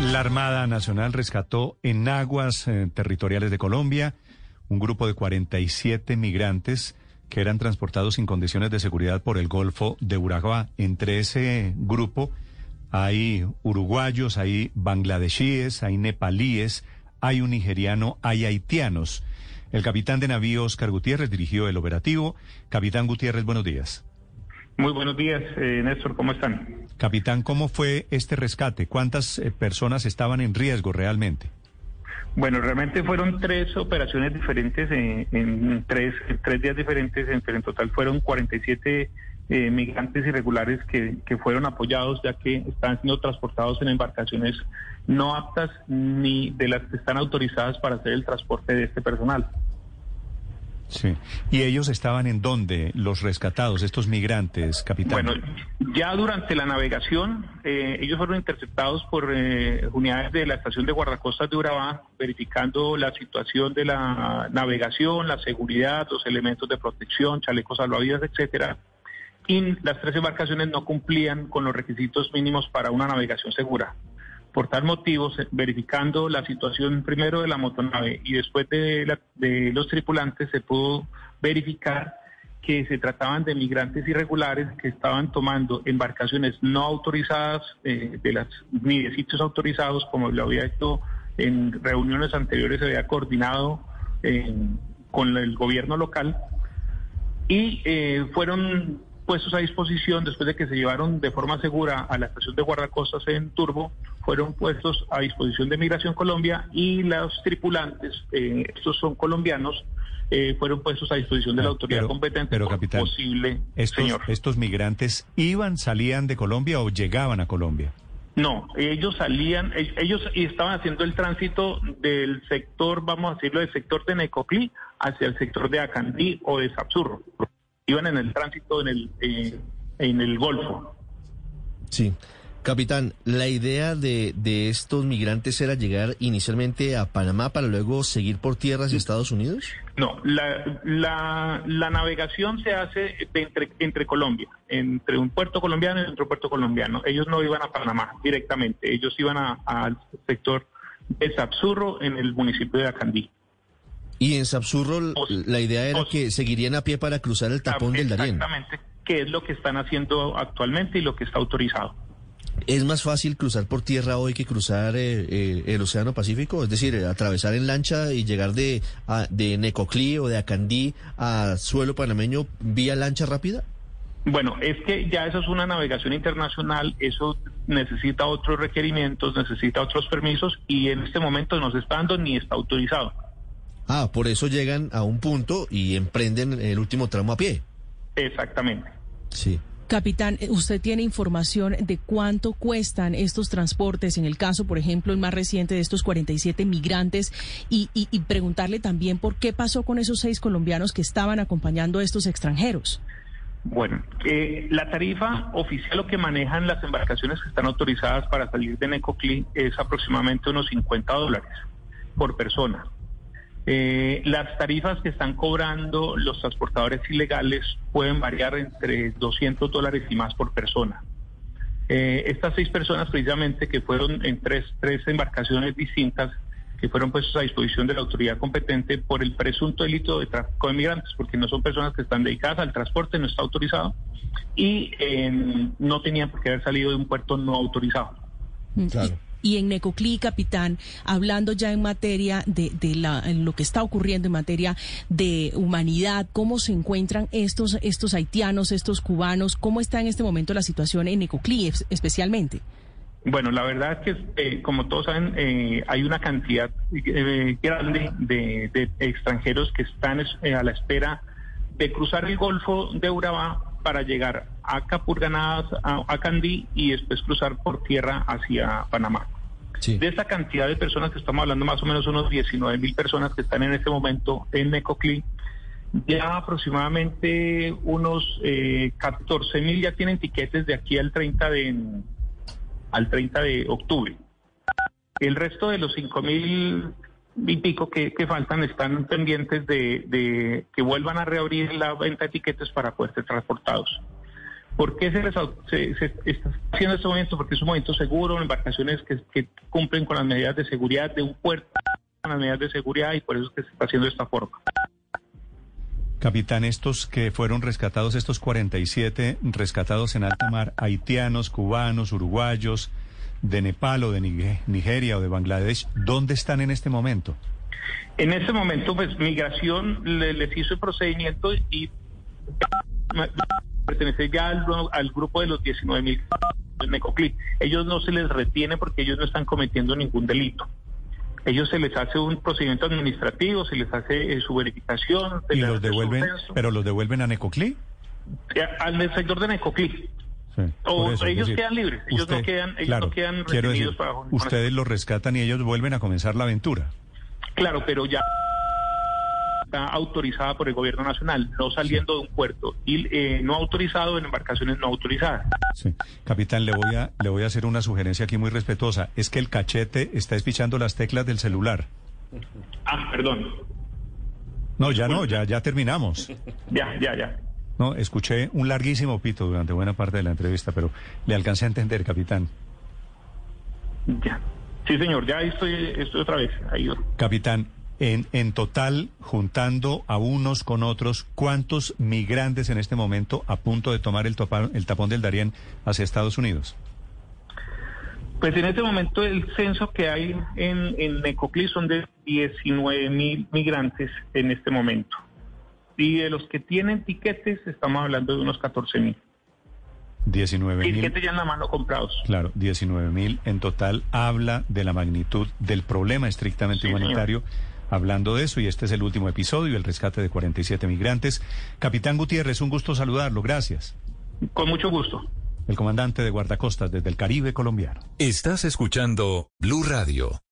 La Armada Nacional rescató en aguas eh, territoriales de Colombia un grupo de 47 migrantes que eran transportados sin condiciones de seguridad por el Golfo de Uragua. Entre ese grupo hay uruguayos, hay bangladesíes, hay nepalíes, hay un nigeriano, hay haitianos. El capitán de navío Oscar Gutiérrez dirigió el operativo. Capitán Gutiérrez, buenos días. Muy buenos días, eh, Néstor, ¿cómo están? Capitán, ¿cómo fue este rescate? ¿Cuántas eh, personas estaban en riesgo realmente? Bueno, realmente fueron tres operaciones diferentes eh, en, tres, tres días diferentes. En, en total fueron 47 eh, migrantes irregulares que, que fueron apoyados ya que están siendo transportados en embarcaciones no aptas ni de las que están autorizadas para hacer el transporte de este personal. Sí. ¿Y ellos estaban en dónde, los rescatados, estos migrantes, capitán? Bueno, ya durante la navegación, eh, ellos fueron interceptados por eh, unidades de la estación de guardacostas de Urabá, verificando la situación de la navegación, la seguridad, los elementos de protección, chalecos salvavidas, etcétera. Y las tres embarcaciones no cumplían con los requisitos mínimos para una navegación segura. Por tal motivo, verificando la situación primero de la motonave y después de, los tripulantes, se pudo verificar que se trataban de migrantes irregulares que estaban tomando embarcaciones no autorizadas eh, de las ni de sitios autorizados, como lo había hecho en reuniones anteriores, se había coordinado con el gobierno local. Y eh, fueron puestos a disposición después de que se llevaron de forma segura a la estación de guardacostas en Turbo, fueron puestos a disposición de Migración Colombia y los tripulantes, eh, estos son colombianos, eh, fueron puestos a disposición de la autoridad competente pero, capitán, posible estos, señor. ¿Estos migrantes iban, salían de Colombia o llegaban a Colombia? No, ellos salían, ellos estaban haciendo el tránsito del sector, vamos a decirlo, del sector de Necoclí hacia el sector de Acandí o de Sapsurro iban en el tránsito en el, eh, en el Golfo. Sí. Capitán, ¿la idea de, de, estos migrantes era llegar inicialmente a Panamá para luego seguir por tierras de Estados Unidos? No, la, la, la navegación se hace entre, entre Colombia, entre un puerto colombiano y otro puerto colombiano. Ellos no iban a Panamá directamente, ellos iban al sector de Sapsurro en el municipio de Acandí. Y en Sapsurro la idea era que seguirían a pie para cruzar el tapón del Darién. Exactamente, que es lo que están haciendo actualmente y lo que está autorizado. ¿Es más fácil cruzar por tierra hoy que cruzar eh, eh, el Océano Pacífico? Es decir, atravesar en lancha y llegar de, de Necoclí o de Acandí a suelo panameño vía lancha rápida? Bueno, es que ya eso es una navegación internacional, eso necesita otros requerimientos, necesita otros permisos y en este momento no se está dando ni está autorizado. Ah, por eso llegan a un punto y emprenden el último tramo a pie. Exactamente. Sí. Capitán, ¿usted tiene información de cuánto cuestan estos transportes? En el caso, por ejemplo, el más reciente de estos 47 migrantes y, y, preguntarle también por qué pasó con esos seis colombianos que estaban acompañando a estos extranjeros. Bueno, eh, la tarifa oficial lo que manejan las embarcaciones que están autorizadas para salir de Necoclí es aproximadamente unos 50 dólares por persona. Eh, las tarifas que están cobrando los transportadores ilegales pueden variar entre 200 dólares y más por persona. Eh, estas seis personas precisamente que fueron en tres, tres embarcaciones distintas que fueron puestos a disposición de la autoridad competente por el presunto delito de tráfico de migrantes, porque no son personas que están dedicadas al transporte, no está autorizado, y eh, no tenían por qué haber salido de un puerto no autorizado. Claro y en Necoclí, capitán, hablando ya en materia de, la, lo que está ocurriendo en materia de humanidad, cómo se encuentran estos, estos haitianos, estos cubanos, cómo está en este momento la situación en Necoclí especialmente. Bueno, la verdad es que, eh, como todos saben, eh, hay una cantidad eh, grande de, extranjeros que están a la espera de cruzar el Golfo de Urabá para llegar a Capurganá, a, a Candí y después cruzar por tierra hacia Panamá. De esta cantidad de personas que estamos hablando, más o menos unos 19 mil personas que están en este momento en Necoclí, ya aproximadamente unos 14 eh, mil ya tienen tiquetes de aquí al 30 de, al 30 de octubre. El resto de los 5 mil y pico que, faltan están pendientes de, de, que vuelvan a reabrir la venta de tiquetes para poder ser transportados. ¿Por qué se, les, se, está haciendo este momento? Porque es un momento seguro, embarcaciones que, que cumplen con las medidas de seguridad de un puerto, con las medidas de seguridad y por eso es que se está haciendo de esta forma. Capitán, estos que fueron rescatados, estos 47 rescatados en alta mar, haitianos, cubanos, uruguayos, de Nepal o de Nigeria o de Bangladesh, ¿dónde están en este momento? En este momento, pues Migración les hizo el procedimiento y pertenece ya al, grupo de los 19 mil Ellos no se les retiene porque ellos no están cometiendo ningún delito. Ellos se les hace un procedimiento administrativo, se les hace eh, su verificación. ¿Y los devuelven, pero los devuelven a Necoclí? Al sector de Necoclí. o ellos quedan libres, ellos no quedan, ellos no quedan retenidos para, Ustedes los rescatan y ellos vuelven a comenzar la aventura. Claro, pero ya está autorizada por el gobierno nacional, no saliendo de un puerto y eh, no autorizado en embarcaciones no autorizadas. Sí. Capitán, le voy a le voy a hacer una sugerencia aquí muy respetuosa. Es que el cachete está espichando las teclas del celular. Ah, perdón. No, ya no, ya ya terminamos. Ya, ya, ya. No, escuché un larguísimo pito durante buena parte de la entrevista, pero le alcancé a entender, capitán. Ya. Sí, señor, ya estoy, estoy otra vez. Ahí. Capitán, en, en total, juntando a unos con otros, ¿cuántos migrantes en este momento a punto de tomar el, el tapón del Darién hacia Estados Unidos? Pues en este momento el censo que hay en, en Necoclí son de 19 mil migrantes en este momento. Y de los que tienen tiquetes estamos hablando de unos 14 mil. 19 mil. Tiquetes ya en la mano comprados. Claro, 19 mil en total. Habla de la magnitud del problema estrictamente humanitario hablando de eso y este es el último episodio, el rescate de 47 migrantes. Capitán Gutiérrez, un gusto saludarlo, gracias. Con mucho gusto. El comandante de guardacostas desde el Caribe colombiano. Estás escuchando Blue Radio.